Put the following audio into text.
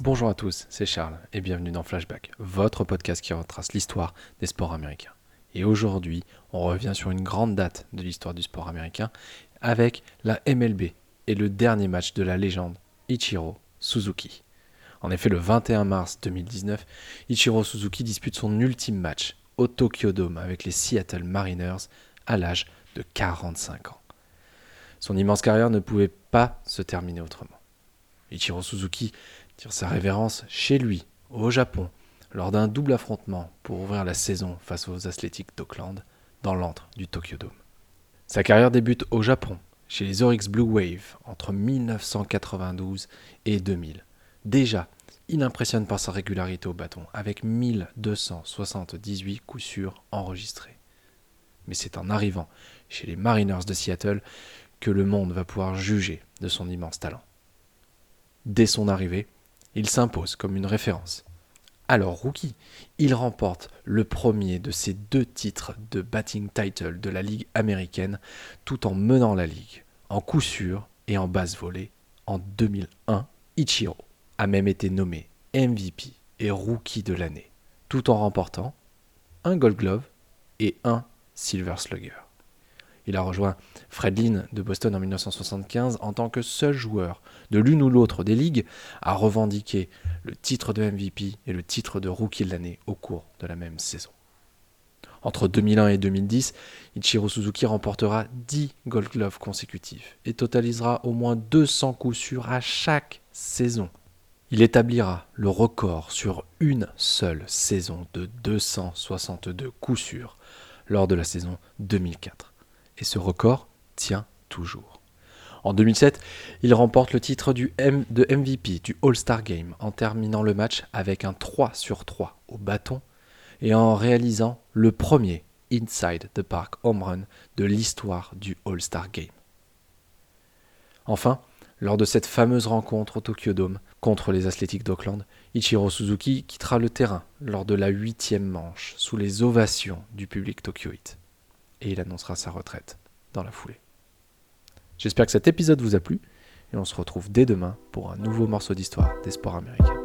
Bonjour à tous, c'est Charles et bienvenue dans Flashback, votre podcast qui retrace l'histoire des sports américains. Et aujourd'hui, on revient sur une grande date de l'histoire du sport américain avec la MLB et le dernier match de la légende Ichiro Suzuki. En effet, le 21 mars 2019, Ichiro Suzuki dispute son ultime match au Tokyo Dome avec les Seattle Mariners à l'âge de 45 ans. Son immense carrière ne pouvait pas se terminer autrement. Ichiro Suzuki tire sa révérence chez lui, au Japon, lors d'un double affrontement pour ouvrir la saison face aux Athletics d'Auckland dans l'antre du Tokyo Dome. Sa carrière débute au Japon, chez les Oryx Blue Wave, entre 1992 et 2000. Déjà, il impressionne par sa régularité au bâton, avec 1278 coups sûrs enregistrés. Mais c'est en arrivant chez les Mariners de Seattle que le monde va pouvoir juger de son immense talent. Dès son arrivée, il s'impose comme une référence. Alors rookie, il remporte le premier de ses deux titres de batting title de la Ligue américaine tout en menant la Ligue, en coup sûr et en basse volée. En 2001, Ichiro a même été nommé MVP et rookie de l'année, tout en remportant un Gold Glove et un Silver Slugger. Il a rejoint Fred Lynn de Boston en 1975 en tant que seul joueur de l'une ou l'autre des ligues à revendiquer le titre de MVP et le titre de Rookie de l'année au cours de la même saison. Entre 2001 et 2010, Ichiro Suzuki remportera 10 Gold Gloves consécutifs et totalisera au moins 200 coups sûrs à chaque saison. Il établira le record sur une seule saison de 262 coups sûrs lors de la saison 2004 et ce record tient toujours. En 2007, il remporte le titre de MVP du All-Star Game en terminant le match avec un 3 sur 3 au bâton et en réalisant le premier Inside the Park home run de l'histoire du All-Star Game. Enfin, lors de cette fameuse rencontre au Tokyo Dome contre les Athletics d'Auckland, Ichiro Suzuki quittera le terrain lors de la huitième manche sous les ovations du public tokyoïte et il annoncera sa retraite dans la foulée. J'espère que cet épisode vous a plu et on se retrouve dès demain pour un nouveau morceau d'histoire des sports américains.